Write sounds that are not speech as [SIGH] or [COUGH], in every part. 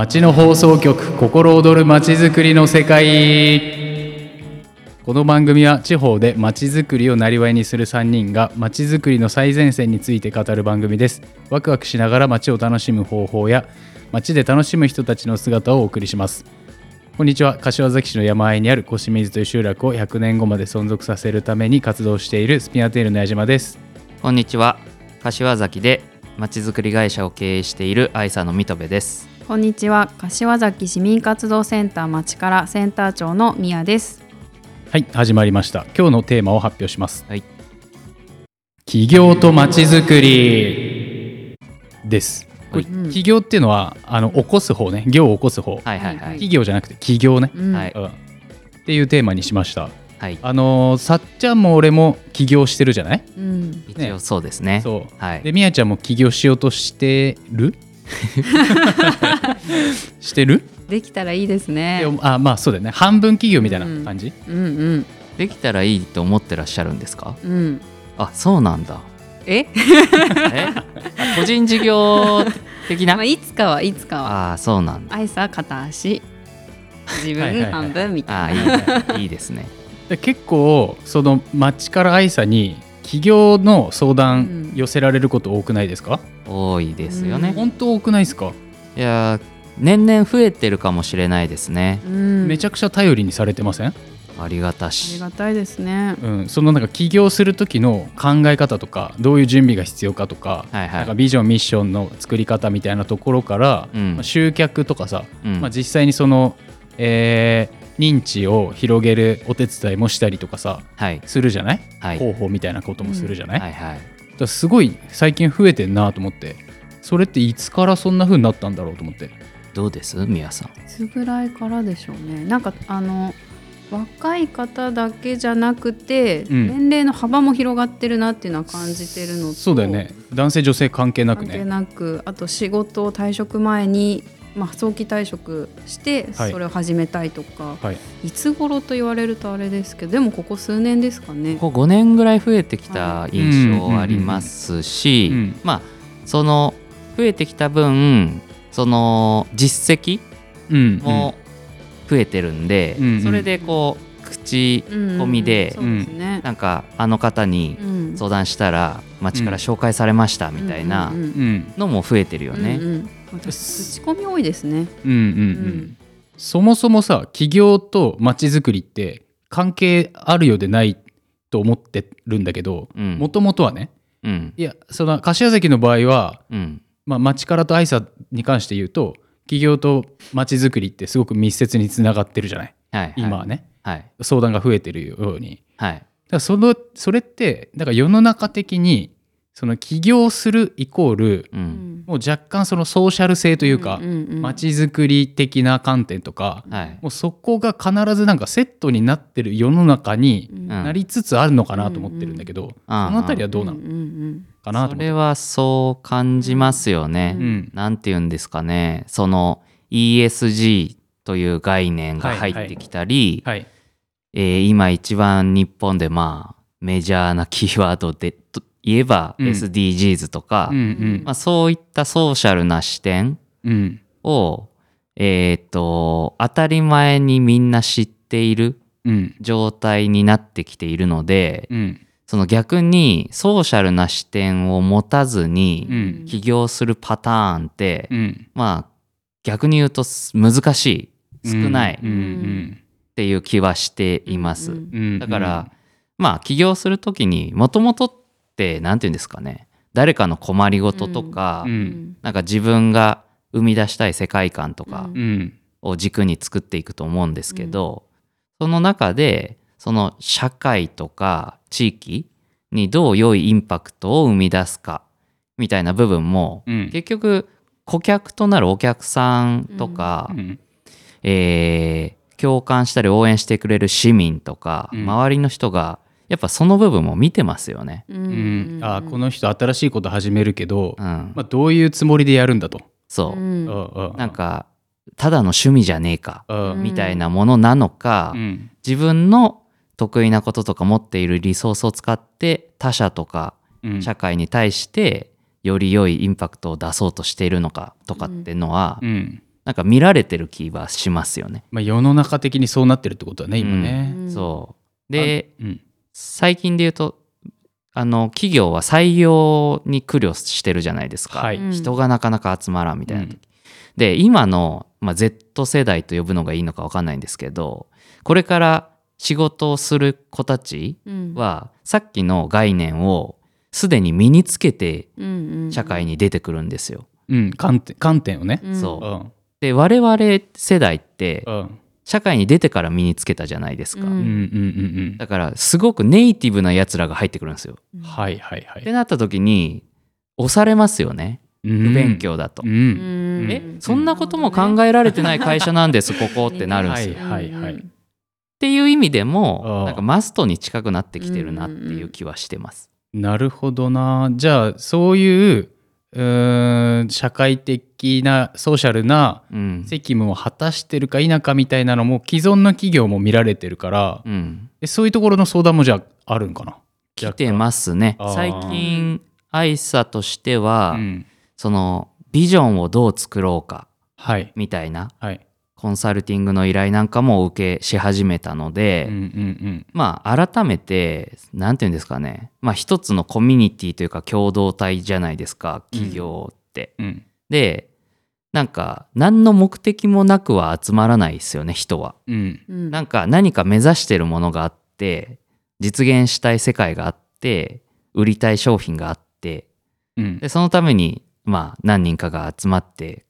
町の放送局心躍る町づくりの世界。この番組は地方で町づくりをなりわいにする3人が町づくりの最前線について語る番組です。ワクワクしながら町を楽しむ方法や町で楽しむ人たちの姿をお送りします。こんにちは。柏崎市の山あいにある越水という集落を100年後まで存続させるために活動しているスピナテールの矢島です。こんにちは。柏崎でまちづくり会社を経営している愛さの水戸部です。こんにちは。柏崎市民活動センター町からセンター長の宮です。はい始まりました。今日のテーマを発表します。はい。起業とまちづくりです、これうん起業っていうのはあの起こす方ね。業を起こす方、はいはいははい企業じゃなくて起業ね、うん。はい。うん、っていうテーマにしました。はい。あのーさっちゃんも俺も起業してるじゃない？うん。一応そうですね。そう。はい。でみやちゃんも起業しようとしてる？[LAUGHS] してる？できたらいいですね。であまあそうだよね。半分企業みたいな感じ、うんうん。できたらいいと思ってらっしゃるんですか？うん。あそうなんだ。え、[LAUGHS] え？あ個人事業的な？[LAUGHS] まあ、いつかはいつかは。ああそうなんだ。アイサ片足。自はいはいはい。分半分みたいな、ああいいね。いいですね。で結構その町から愛さに起業の相談うん寄せられること多くないですか、多いですよね、本当多くないですか、いやー年々増えてるかもしれないですね。うん、めちゃくちゃ頼りにされてません、ありがたありしがたいですね。うん、そのなんか起業する時の考え方とかどういう準備が必要かとか,、はいはい。なんかビジョンミッションの作り方みたいなところから、うん。まあ集客とかさ、うん。まあ、実際にその、えー認知を広げるお手伝いもしたりとかさはい。するじゃない、はい。広報みたいなこともするじゃない、はいはい。だすごい最近増えてんなと思ってそれっていつからそんな風になったんだろうと思って。どうです？みやさん。いつぐらいからでしょうね。なんかあの若い方だけじゃなくて、うん。年齢の幅も広がってるなっていうのは感じてるのとそうだよね。男性女性関係なく関係ねなくあと仕事を退職前に、まあ、早期退職してはい。それを始めたいとか、はい。い、つ頃と言われるとあれですけどでもここ数年ですかね。ここ5年ぐらい増えてきた印象ありますし、うんうんうんうん。まあその増えてきた分その実績うんも増えてるんで、うんうん。それでこう口うん込みで。なんかあの方にうん。相談したら町から紹介されましたみたいなうんうんうんうん。のも増えてるよね。うんうん。私口コミ多いですね。うんうんうん。そもそもさ起業とまちづくりって関係あるようでないと思ってるんだけどうん。もともとはねうん。いやその柏崎の場合は、うん。まあ、町からと愛さに関して言うと起業とまちづくりってすごく密接につながってるじゃない？はいはい。今はね、はい。相談が増えてるように。はい。だからそのそれってだから世の中的にその起業するイコールうん。もう若干そのソーシャル性というかんんうんまちづくり的な観点とかはい。もうそこが必ずなんかセットになってる世の中にうん。なりつつあるのかなと思ってるんだけど、うん。そのあたりはどうなの？んんかなと思って。それはそう感じますよね。うん。なんて言うんですかね。その ESG という概念が入ってきたり、はい、えー今一番日本でまあメジャーなキーワードでと言えばうん。SDGs とか、まあ、そういったソーシャルな視点うん。を、えー、と当たり前にみんな知っているうん。状態になってきているので、うん。その逆にソーシャルな視点を持たずにうん。起業するパターンって、うん。まあ逆に言うとす難しい。少ない。っていう気はしています。だから、まあ起業する時にもともとって何て言うんですかね。誰かの困りごととか、ううん。んなんか自分が生み出したい世界観とかうん。を軸に作っていくと思うんですけど、その中でその社会とか地域にどう良いインパクトを生み出すかみたいな部分も、うん。結局顧客となるお客さんとか、うん。えー共感したり応援してくれる市民とか、うん。周りの人がやっぱその部分も見てますよね。ううん。んあこの人新しいこと始めるけど、うん。まあ、どういうつもりでやるんだと。そう、うん。なんかただの趣味じゃねえか、うん。みたいなものなのか、うん。自分の得意なこととか持っているリソースを使って他者とかうん。社会に対してより良いインパクトを出そうとしているのかとかっていうのは、うん。なんか見られてる気はしますよね。まあ、世の中的にそうなってるってことだね今ね。うん。そう。でうん最近で言うとあの企業は採用に苦慮してるじゃないですか、はい。うん。人がなかなか集まらんみたいな時、うん。で今の、まあ、Z 世代と呼ぶのがいいのか分かんないんですけどこれから仕事をする子たちうん。はさっきの概念をすでに身につけて社会に出てくるんですよ。うん、観点観点をね。うん。そう。うん。で我々世代ってうん社会に出てから身につけたじゃないですか、うんだからすごくネイティブなやつらが入ってくるんですよ。うん。はいはいはい。ってなった時に押されますよね不不勉。強だと。うん。うんえそんなことも考えられてない会社なんですここってなるんですよ。はいはいはいっていう意味であもあなんかマストに近くなってきてるなっていう気はしてます。なるほどな。じゃあそういううーん社会的なソーシャルなうん、責務を果たしてるか否かみたいなのも既存の企業も見られてるから、うん、えそういうところの相談もじゃああるんかな？来てますね。最近愛さとしては、うん。そのビジョンをどう作ろうかはい。みたいな。はい。コンサルティングの依頼なんかもお受けし始めたので、うんうんまあ改めて何て言うんですかね。まあ一つのコミュニティというか共同体じゃないですか企業って。うんうん。でなんか何の目的もなくは集まらないですよね人は。うん。うん。なんか何か目指してるものがあって実現したい世界があって売りたい商品があって。うん。でそのためにまあ何人かが集まって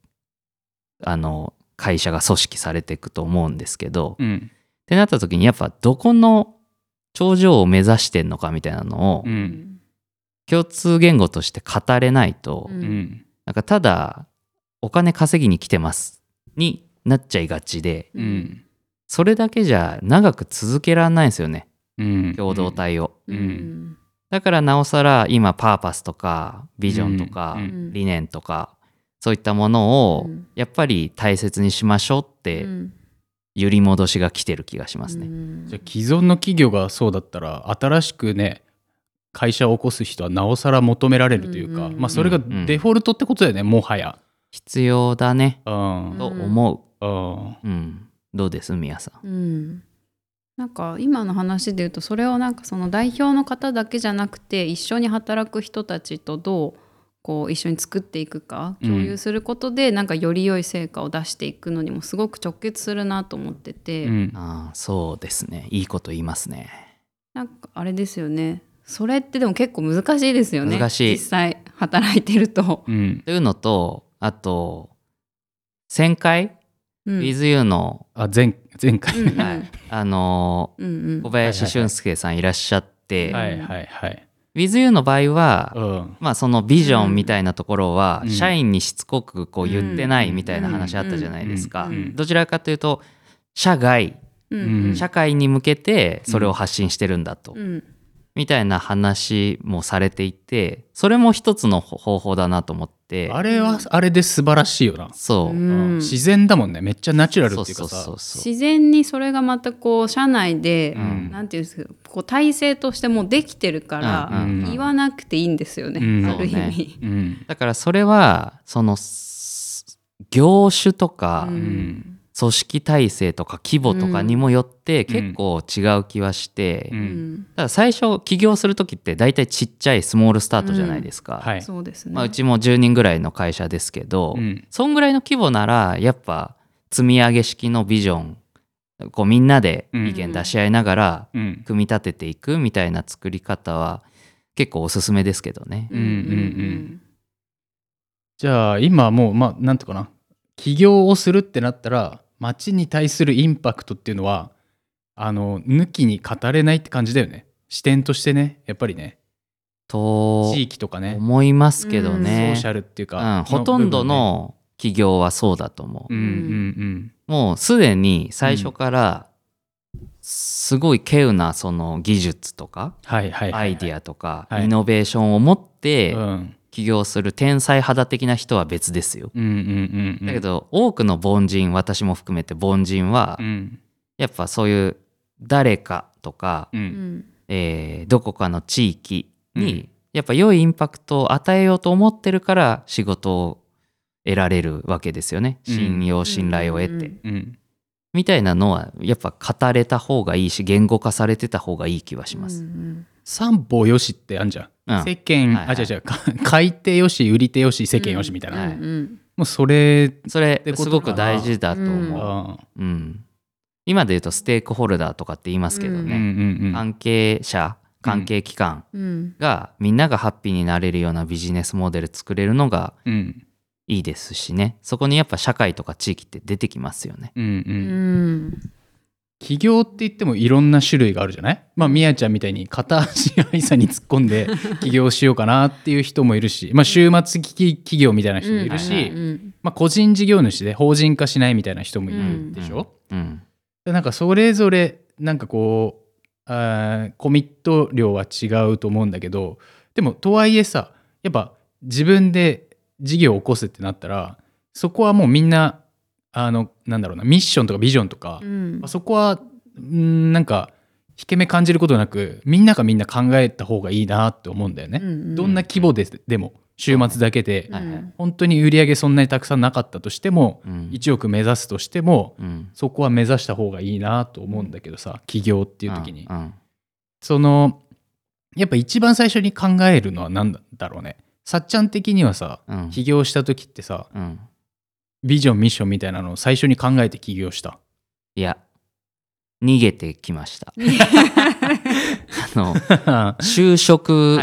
あの会社が組織されていくと思うんですけど、っうん。てなった時にやっぱどこの頂上を目指してんのかみたいなのをうん。共通言語として語れないと、ううん。んなんかただお金稼ぎに来てますになっちゃいがちでうん。それだけじゃ長く続けられないんですよねうん。共同体を。うん。うん。だからなおさら今パーパスとかビジョンとか理念とかそういったものをうんやっぱり大切にしましょうってうん揺り戻しが来てる気がしますね。うんじゃあ既存の企業がそうだったら新しくね会社を起こす人はなおさら求められるというか、うんまあそれがデフォルトってことだよねもはや。必要だねうんと思うんう。うん。どうですみやさん？うんなんか今の話で言うとそれをなんかその代表の方だけじゃなくて一緒に働く人たちとどうこう一緒に作っていくかうん。共有することでなんかより良い成果を出していくのにもすごく直結するなと思ってて、うん。ああそうですね。いいこと言いますね。なんかあれですよね。それってでも結構難しいですよね。難しい。実際働いてると。うん。というのとあと1000回？うん。WithYou の、あ前前回。はい、あのうんうん。小林俊介さんいらっしゃって、はいはいはい。WithYou の場合は、うん。まあそのビジョンみたいなところは、うん。社員にしつこくこう言ってないみたいな話あったじゃないですか。どちらかというと社外。社会に向けてそれを発信してるんだと、うんみたいな話もされていてそれも一つの方法だなと思って。あれはあれで素晴らしいよな。そう、うん。自然だもんね。めっちゃナチュラルっていうかさ。そうそうそうそう。自然にそれがまたこう社内で、うん。なんていうんですかこう体制としてもうできてるから、うんうん言わなくていいんですよね、うん。ある意味。うん。だからそれはそのす業種とか、うんうん組織体制とか規模とかにもよってうん。結構違う気はして、ううん。んただ最初起業する時って大体ちっちゃいスモールスタートじゃないですか、うですね。まあ、うちも10人ぐらいの会社ですけど、うん。そんぐらいの規模ならやっぱ積み上げ式のビジョンこうみんなで意見出し合いながらうん。組み立てていくみたいな作り方は結構おすすめですけどね。うんうんうん。じゃあ今もうまあなんていうかな。起業をするってなったら街に対するインパクトっていうのはあの抜きに語れないって感じだよね。視点としてねやっぱりね。と地域とかね。思いますけどソねーシ。ャルっていううか、ん、ほとんどの企業はそうだと思う。うんうんもうすでに最初からすごい稀有なその技術とかアイディアとかはい。イノベーションを持ってうん起業する天才肌的な人は別ですよ。うんうんうんうん。だけど多くの凡人私も含めて凡人はうん。やっぱそういう誰かとか、ううん。んえーどこかの地域うん。にやっぱ良いインパクトを与えようと思ってるから仕事を得られるわけですよね。うん。信用信頼を得て、うん。うん。みたいなのはやっぱ語れた方がいいし言語化されてた方がいい気はします、うん三方よしってあんじゃん、うん世間、はいはい。あ違う違う。か [LAUGHS] 買い手よし売り手よし世間よしみたいな、はいうんもうそれそれすごく大事だと思う、あうん。今で言うとステークホルダーとかって言いますけどーうんね、うんうん。関係者関係機関うん。がみんながハッピーになれるようなビジネスモデル作れるのがうん。いいですしね。そこにやっぱ社会とか地域って出てきますよね。うんうん。うん起業って言ってもいろんな種類があるじゃない？まあみやちゃんみたいに片足愛さに突っ込んで [LAUGHS] 起業しようかなっていう人もいるし、まあ、週末企企業みたいな人もいるし、まあ、個人事業主で法人化しないみたいな人もいるでしょ、うん。でなんかそれぞれなんかこうあーコミット量は違うと思うんだけどでもとはいえさやっぱ自分で事業を起こすってなったらそこはもうみんなあのなんだろうなミッションとかビジョンとか、うん。まあそこはんなんか引け目感じることなくみんながみんな考えた方がいいなって思うんだよね。うんどんな規模ででも週末だけではいはい。本当に売り上げそんなにたくさんなかったとしてもうん。1億目指すとしてもうん。そこは目指した方がいいなと思うんだけどさ起業っていう時に。うん。うん。そのやっぱ一番最初に考えるのは何だろうね。さっちゃん的にはさうん。起業した時ってさうんビジョンミッションみたいなのを最初に考えて起業した。いや逃げてきました。[LAUGHS] あのは [LAUGHS] 就職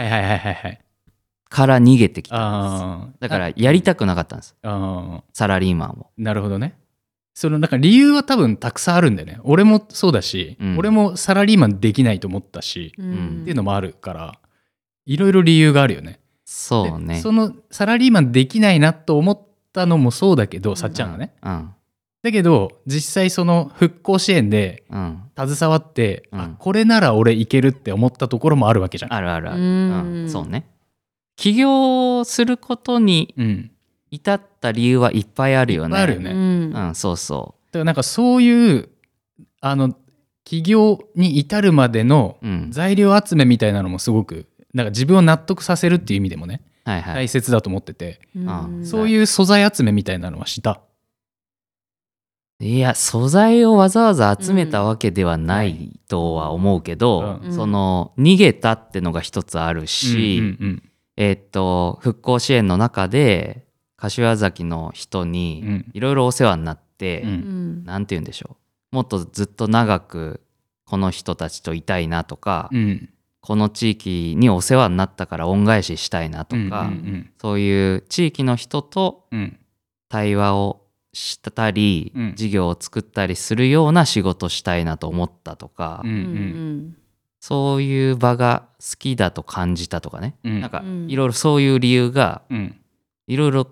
から逃げてきたんです。だからやりたくなかったんです。あサラリーマンを。ーなるほどね。そのなんか理由は多分たくさんあるんだよね。俺もそうだし、うん。俺もサラリーマンできないと思ったし、うん。っていうのもあるからいろいろ理由があるよね。そうね。でそのサラリーマンできないなと思ったのもそうだけど、さっちゃんがねうんだけど実際その復興支援でうん携わって、うんあこれなら俺いけるって思ったところもあるわけじゃん。あるあるある。うんうんそうね。起業することにうん、至った理由はいっぱいあるよね。いっぱいあるよねうんうん、そうそだからなんかそういうあの起業に至るまでの。材料集めみたいなのもすごくなんか自分を納得させるっていう意味でもね。大切だと思ってて、うん。そういう素材集めみたいなのはした。いや素材をわざわざ集めたわけではないとは思うけど、うん。その逃げたってのが一つあるし、うんうんえーっと復興支援の中で柏崎の人うんうにん。いろいろお世話になって、うんうん。なんて言うんでしょう。もっとずっと長くこの人たちといたいなとか、うんこの地域にお世話になったから恩返ししたいなとか、うんうんそういう地域の人とうん。対話をしたり、うん。事業を作ったりするような仕事したいなと思ったとか、うんううん。んそういう場が好きだと感じたとかね、うん。なんかうん。いろいろそういう理由がうん。いろいろ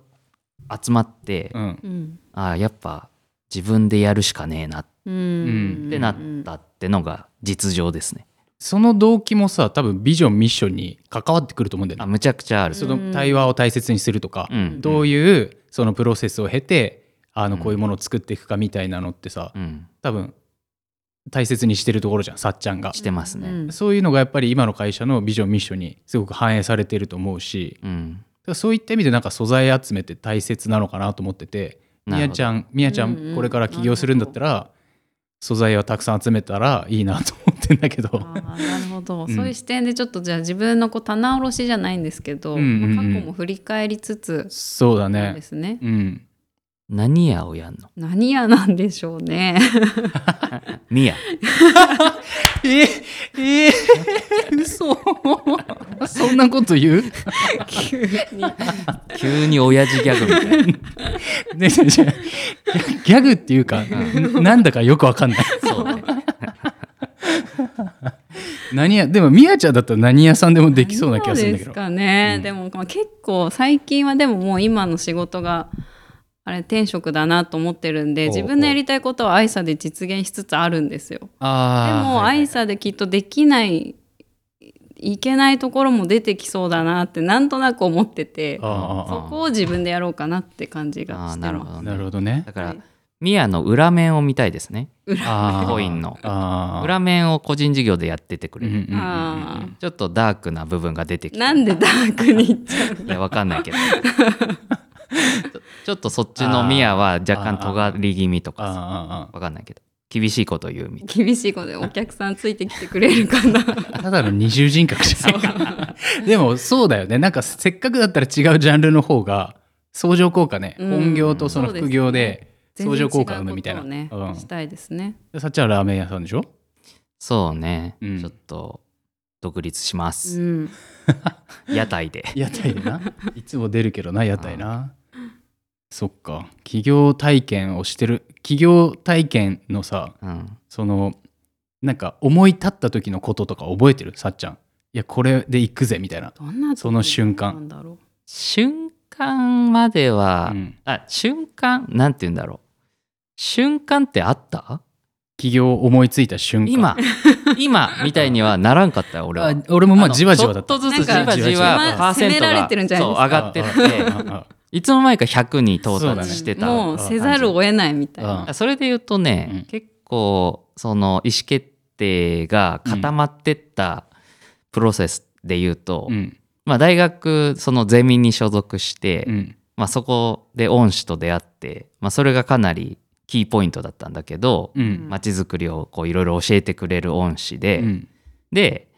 集まって、うん。うん。ああやっぱ自分でやるしかねえなっうん。てなったってのが実情ですね。その動機もさ多分ビジョンミッションに関わってくると思うんだよね。あむちゃくちゃある。その対話を大切にするとか、うんどういうそのプロセスを経てあのうんこういうものを作っていくかみたいなのってさ、うん、多分大切にしてるところじゃんさっちゃんが。してますね。うんそういうのがやっぱり今の会社のビジョンミッションにすごく反映されてると思うしうん、そういった意味でなんか素材集めって大切なのかなと思っててみやちゃんみやちゃんこれから起業するんだったら素材をたくさん集めたらいいなと思ってんだけど。なるほど、うんそういう視点でちょっとじゃあ自分のこう棚卸しじゃないんですけど、まあ過去も振り返りつつそうだね。ですね。うん。何屋をやんの？何屋なんでしょうね。[LAUGHS] ミヤ。[LAUGHS] ええー、嘘そんなこと言う？急に。急に親父ギャグみたいな。ねねじゃあギャグっていうか、んなんだかよくわかんない。そうね。何やでもみやちゃんだったら何屋さんでもできそうな気がするんだけど。そうですかね、うんでもまあ結構最近はでももう今の仕事があれ転職だなと思ってるんで自分のやりたいことは愛さで実現しつつあるんですよ。でも愛さできっとできないいけないところも出てきそうだなってなんとなく思っててそこを自分でやろうかなって感じがしてます。なるほどね。ーなるほどねだ。から、はいミヤの裏面を見たいですね。コインの裏面を個人事業でやっててくれる。うんうんうんうんあちょっとダークな部分が出てきて。なんでダークに行っちゃういや、わかんないけど。[LAUGHS] ちょっとそっちのミヤは若干尖り気味とかさ。あああわかんないけど。厳しいこと言うみたい厳しいことでお客さんついてきてくれるかな。あ [LAUGHS] ただの二重人格じゃない。[LAUGHS] でもそうだよね。なんかせっかくだったら違うジャンルな方が相乗効果ね、うん。本業とその副業で相乗効果を生むみたいな、ね、うん。したいですね。でさっちゃんはラーメン屋さんでしょ？そうね、うん。ちょっと独立しまうす、ん。屋台で。屋台でな？[LAUGHS] いつも出るけどな屋台な。そっか。企業体験をしてる。企業体験のさうん。そのなんか思い立った時のこととか覚えてる？さっちゃん。いやこれで行くぜみたいな。どんな時その瞬間。なんだろう？瞬間までは、うん。あ瞬間なんて言うんだろう。瞬間ってあった？起業思いついた瞬間。今。[LAUGHS] 今みたいにはならんかったよ俺は。あ俺もまあのじわじわだった。ちょっとずつじわじわ。パーセントが上がってっあていつの間にか100に到達してた。もうせざるを得ないみたいうん。な。それで言うとね、うん。結構その意思決定が固まってったプロセスで言うと、うん。まあ、大学そのゼミに所属して、うん。まあ、そこで恩師と出会って、まあ、それがかなりキーポイントだったんだけどうん。まち、づくりをこういろいろ教えてくれる恩師で、うん。で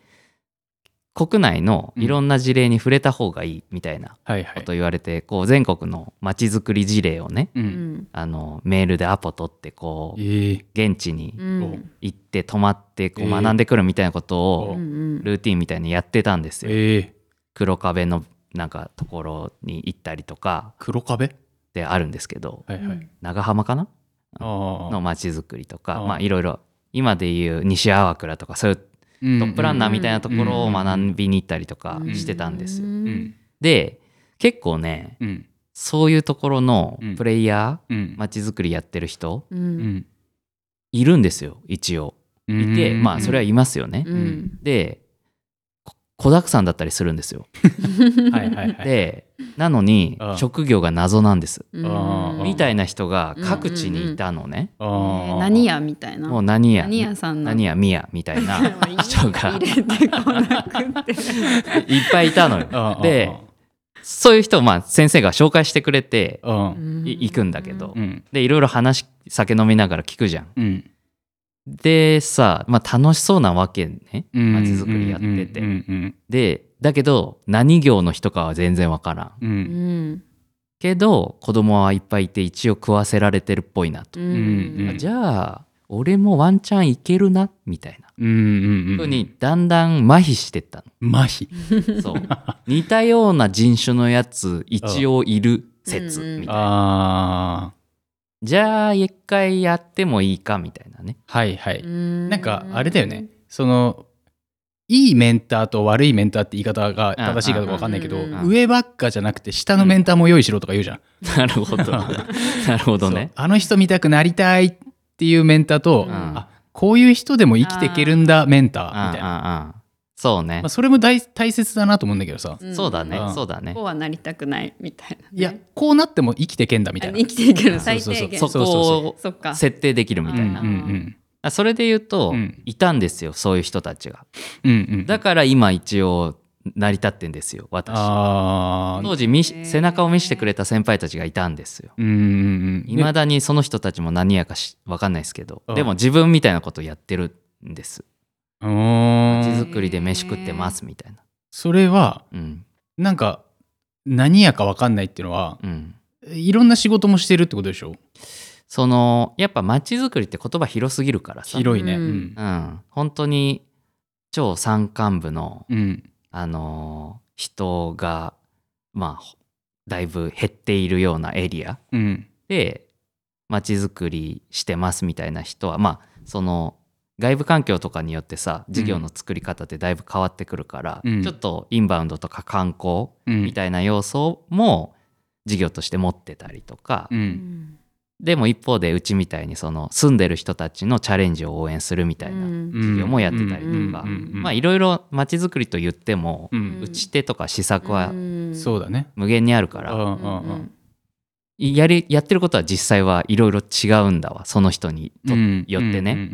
国内のいろんな事例に触れた方がいいみたいなこと言われて、こう全国のまちづくり事例をねううん。んあのメールでアポ取ってこうええ。現地にうん行って泊まってこうえー学んでくるみたいなことうをんルーティンみたいにやってたんですよ。ええ。黒壁のなんかところに行ったりとか黒壁であるんですけどはいはい長浜かなあの街づくりとかまあいろいろ今でいう西粟倉とかそういうトトップランナーみたいなところをうん学びに行ったりとかうん。してたんですよ。で結構ねうん。そういうところのうん。プレイヤうん。ー街づくりやってる人いるんですよ一応。いてまあそれはいますよね。うん。でこ子だくさんだったりするんですよ。[LAUGHS] はいはいはい。でなのに職業が謎なんです。みたいな人が各地にいたのね。えあーー何屋みたいな。もう何や何屋さんの。何やみやみたいな。[LAUGHS] 人が入れてこなくて。[LAUGHS] いっぱいいたのよ。でそういう人をまあ先生が紹介してくれて行くんだけど。うん。でいろいろ話酒飲みながら聞くじゃん。うんでさ、まあ、楽しそうなわけね。うん。街づくりやってて。うんうんでだけど何業の人かは全然わからん。うん。ううんんけど子供はいっぱいいて一応食わせられてるっぽいなと。ん。じゃあ俺もワンチャンいけるな？みたいな。うんうんふうにだんだん麻痺してった麻痺。の。[LAUGHS] そう。似たような人種のやつ一応いる説うんみたいな。あじゃあ一回やってもいいかみたいなね。あはいはいななんかあれだよね。そのいいメンターと悪いメンターって言い方が正しいかどうか分かんないけど上ばっかじゃなくて下のメンターも用意しろとか言うじゃん。なるほど。なるほどね。あの人見たくなりたいっていうメンターと、うんあこういう人でも生きていけるんだメンターみたいな、そうねまあ、。それも大大切だなと思うんだけどさ、んそうだねう。んそうだねこう。はなりたくないみたいなね。いやこうなっても生きてけんだみたいなあ生きていけるそう最そうそう低限。そそうこを。設定できるみたいなうん。うんあそれで言うと、うんいたんですよそういう人たちが。うんうんうんだから今一応成り立ってんですよ私。あ当時背中を見せてくれた先輩たちがいたんですよ。いまだにその人たちも何やかし分かんないですけどうんでも自分みたいなことやってるんです。うーん。街づくりで飯食ってますみたいな。それはうん。なんか何やか分かんないっていうのはうん、いろんな仕事もしてるってことでしょ？そのやっぱ街づくりって言葉広すぎるからさ、広いね。ううんん。うん、本当に超山間部の、うん。あのー人がまあだいぶ減っているようなエリアうん。で街づくりしてますみたいな人はまあその外部環境とかによってさ事業の作り方ってだいぶ変わってくるから、うん。ちょっとインバウンドとか観光うん。みたいな要素も事業として持ってたりとか、ううん。んでも一方でうちみたいにその住んでる人たちのチャレンジを応援するみたいなうん。事業もやってたりとか、うんまあいろいろ街づくりと言っても、ううん。打ち手とか施策はそうだね。無限にあるから、うんうんううんんやりやってることは実際はいろいろ違うんだわその人にとうんよってね。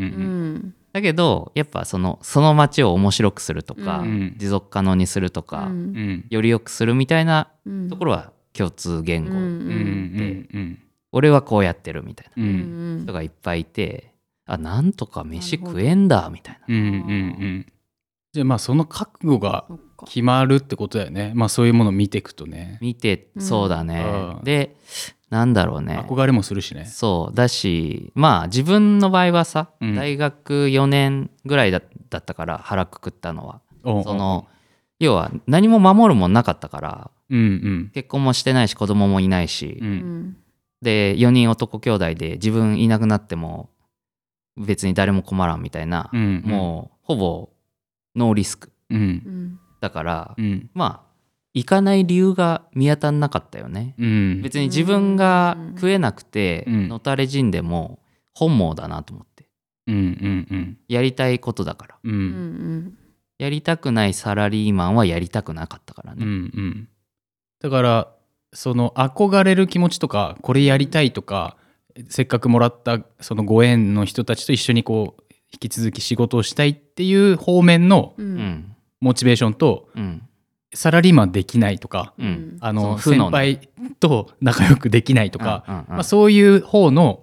だけどやっぱそのその街を面白くするとか、うん持続可能にするとか、うん。うんより良くするみたいなうん。ところは共通言語、うんうんうん。うん俺はこうやってるみたいな人がいっぱいいてあなんとか飯食えんだみたいな。うんうんうん。じゃあまあその覚悟が決まるってことだよね。まあそういうものを見ていくとね。見てうん。そうだね、うん。でなんだろうね。憧れもするしね。そう。だしまあ自分の場合はさ、うん。大学4年ぐらいだだったから腹くくったのは。その要は何も守るもんなかったからうんうん。結婚もしてないし子供もいないし、ううん。んで4人男兄弟で自分いなくなっても別に誰も困らんみたいな、うん。もうほぼノーリスク。うん。うんだから、うん。まあ行かない理由が見当たんなかったよね。うん。別に自分が食えなくてうん。のたれ死んでも本望だなと思って。うんうんやりたいことだから。うん。ううん。んやりたくないサラリーマンはやりたくなかったからうんね。うん。だからその憧れる気持ちとかこれやりたいとかせっかくもらったそのご縁の人たちと一緒にこう引き続き仕事をしたいっていう方面のううんんモチベーションとうん。サラリーマンできないとかうん。あの先輩と仲良くできないとか、うんうんうん。まあ、そういう方の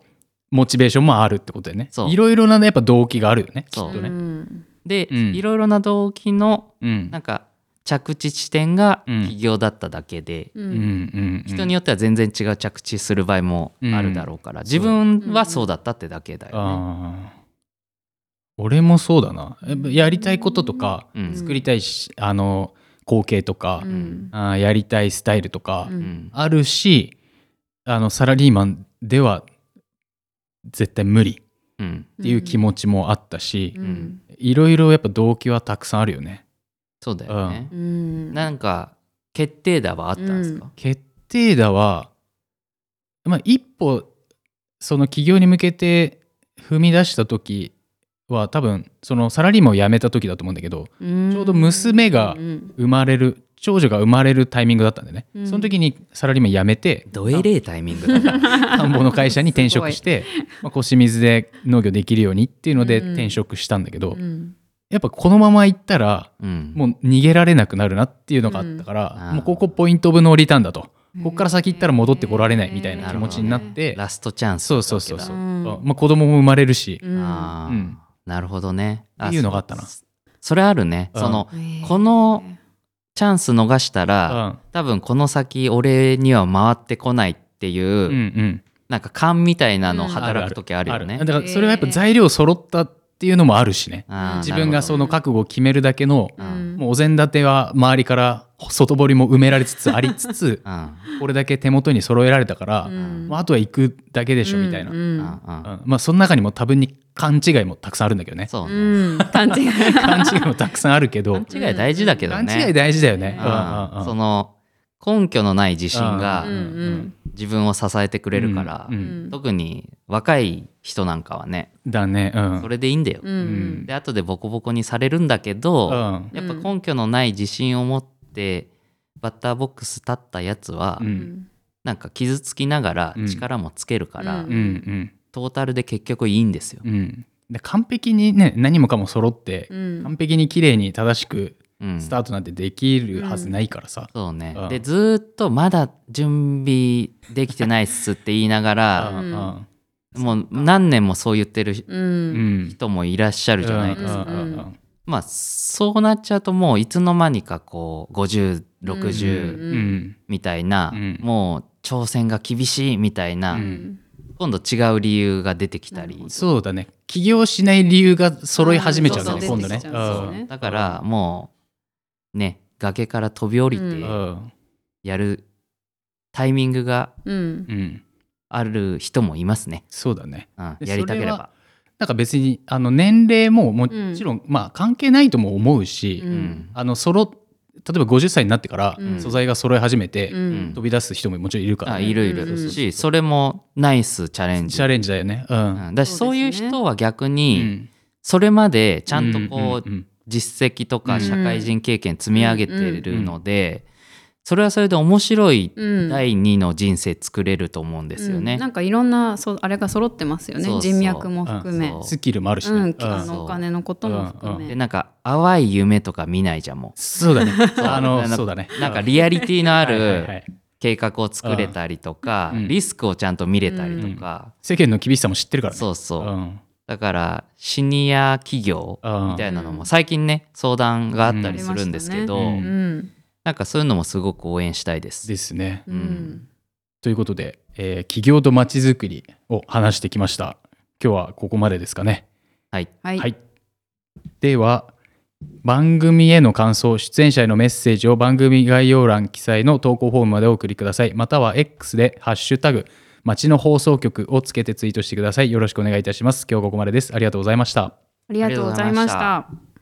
モチベーションもあるってことだよね。そう。いろいろなねやっぱ動機があるよねきそう。っとね。うん。で、うん。いろいろな動機のうん。なんか着地地点がうん。起業だっただけで、うん。人によっては全然違う着地する場合もあるだろうから、自分はそうだったってだけだよね。俺もそうだな。やりたいこととかうん。作りたいし、あの光景とか、うん。あーやりたいスタイルとかううん。んあるし、あのサラリーマンでは絶対無理。うん。っていう気持ちもあったし、うん。いろいろやっぱ動機はたくさんあるよね。そうだよね。うん。なんか決定打はあったんですか、決定打は、まあ、一歩その起業に向けて踏み出した時は多分そのサラリーマンを辞めた時だと思うんだけどちちょうど娘がうん生まれる長女が生まれるタイミングだったんでね、うん。その時にサラリーマン辞めてどえれえタイミングだった？田んぼの会社に転職して、まあ、腰水で農業できるようにっていうのでうん。転職したんだけど、うん。やっぱこのまま行ったらうん、もう逃げられなくなるなっていうのがあったから、うん。もうここポイントオブノーリターンだと。ここから先行ったら戻ってこられないみたいな気持ちになって、ラストチャンスそうそうそうそう、うん。まあ、子供も生まれるし、うんなるほどね。っていうのがあったな。そそれあるね。うん。そのこのチャンス逃したうら、ん。多分この先俺には回ってこないっていう、うんうん、なんか勘みたいなのうん。働く時あるよね。だからそれはやっぱ材料揃ったっていうのもあるしね、自分がその覚悟を決めるだけの、うん。もうお膳立ては周りから外堀も埋められつつありつつ [LAUGHS] これだけ手元に揃えられたから、うん。まあ、あとは行くだけでしょみたいな、うんまあその中にも多分に勘違いもたくさんあるんだけどね。そう勘違い。[LAUGHS] 勘違いもたくさんあるけど。勘違い大事だけど勘ね。違い大事だよね、うん。うんうんうん。その根拠のない自信が自分を支えてくれるから、うんうん。特に若い人なんかはねだねうん。それでいいんだよ。うん。で後でボコボコにされるんだけど、うん。やっぱ根拠のない自信を持ってバッターボックス立ったやつは、なんか傷つきながらうん。力もつけるから、うんうん。うんトータルで結局いいんですよ。うん。で完璧にね何もかも揃って、うん。完璧に綺麗に正しくうんスタートなんてできるはずないからさ、そうね、うん。でずーっとまだ準備できてないっすって言いながうら、ん。うん。もう何年もそう言ってるううん。ん人もいらっしゃるじゃないですか。うんうんうん。まあそうなっちゃうともういつの間にかこう5060うんうんみたいな、うん。もう挑戦が厳しいみたいな、うん。今度違う理由が出てきたり、そうだね。起業しない理由が揃い始めちゃうんだね、うん今度ね。ね。だからもうね崖から飛び降りてうん。うんやるタイミングがうん。うんある人もいますね、そうだね。うん、でやりたければ。なんか別にあの年齢ももちろん、まあ関係ないとも思うし、ううん。んあの揃例えば50歳になってからうん。素材が揃い始めて、うん。飛び出す人ももちろんいるから、ね。あいるいる、うん。しそれもナイスチャレンジ。チャレンジだよね。うん。うん。だしそそういう人は逆うにん。それまでちゃんとこううんうん実績とかうん。社会人経験積み上げてるのでそれはそれで面白いうん。第二の人生作れると思うんですよね。うん。なんかいろんなそうあれが揃ってますよね。そうそう。人脈も含め。そう。スキルもあるしね。うん、うん。あのお金のことも含め、でなんか淡い夢とか見ないじゃんもそうだね。あのなんかそうだね。うなんかリアリティのあはいはいはるい。計画を作れたりとか、うん。リスクをちゃんと見れたりとか、世間の厳しさも知ってるからね。そうそう、んだからシニア企業みたいなのも最近ね相談があったりするんですけど、うん。うん。なんかそういうのもすごく応援したいです。ですね。うん。うんということで、えー企業とまちづくりを話してきました。今日はここまでですかね。はい、はい、はい、では番組への感想出演者へのメッセージを番組概要欄記載の投稿フォームまでお送りください。または X で「ハッシュタグ町の放送局」をつけてツイートしてください。よろしくお願いいたします。今日ここまでです。ありがとうございました。ありがとうございました。